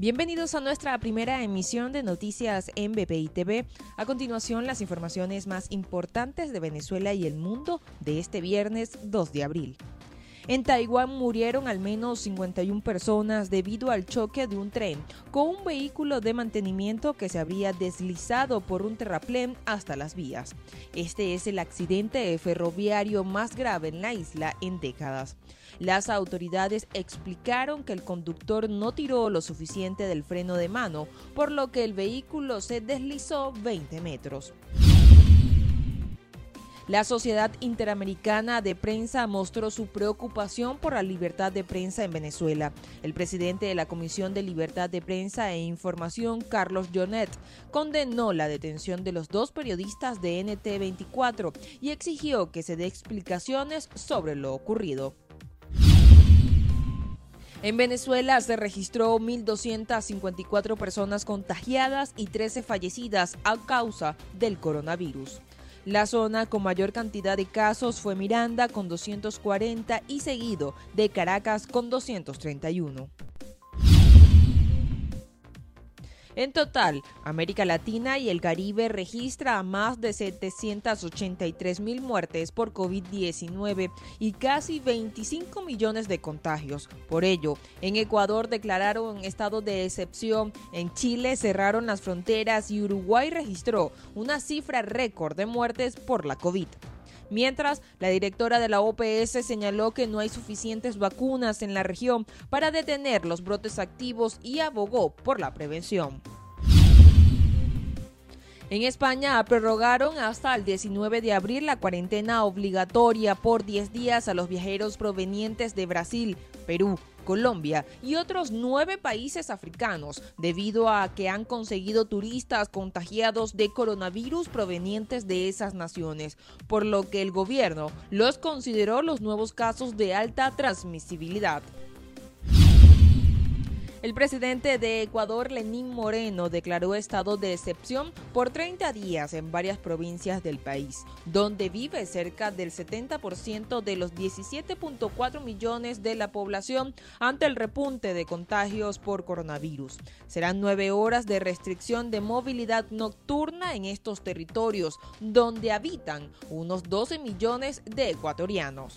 Bienvenidos a nuestra primera emisión de noticias en BPI TV. A continuación, las informaciones más importantes de Venezuela y el mundo de este viernes 2 de abril. En Taiwán murieron al menos 51 personas debido al choque de un tren con un vehículo de mantenimiento que se habría deslizado por un terraplén hasta las vías. Este es el accidente ferroviario más grave en la isla en décadas. Las autoridades explicaron que el conductor no tiró lo suficiente del freno de mano, por lo que el vehículo se deslizó 20 metros. La Sociedad Interamericana de Prensa mostró su preocupación por la libertad de prensa en Venezuela. El presidente de la Comisión de Libertad de Prensa e Información, Carlos Jonet, condenó la detención de los dos periodistas de NT24 y exigió que se dé explicaciones sobre lo ocurrido. En Venezuela se registró 1.254 personas contagiadas y 13 fallecidas a causa del coronavirus. La zona con mayor cantidad de casos fue Miranda con 240 y seguido de Caracas con 231. En total, América Latina y el Caribe registra más de 783 mil muertes por COVID-19 y casi 25 millones de contagios. Por ello, en Ecuador declararon estado de excepción, en Chile cerraron las fronteras y Uruguay registró una cifra récord de muertes por la COVID. Mientras, la directora de la OPS señaló que no hay suficientes vacunas en la región para detener los brotes activos y abogó por la prevención. En España prorrogaron hasta el 19 de abril la cuarentena obligatoria por 10 días a los viajeros provenientes de Brasil, Perú, Colombia y otros nueve países africanos, debido a que han conseguido turistas contagiados de coronavirus provenientes de esas naciones, por lo que el gobierno los consideró los nuevos casos de alta transmisibilidad. El presidente de Ecuador, Lenín Moreno, declaró estado de excepción por 30 días en varias provincias del país, donde vive cerca del 70% de los 17.4 millones de la población ante el repunte de contagios por coronavirus. Serán nueve horas de restricción de movilidad nocturna en estos territorios, donde habitan unos 12 millones de ecuatorianos.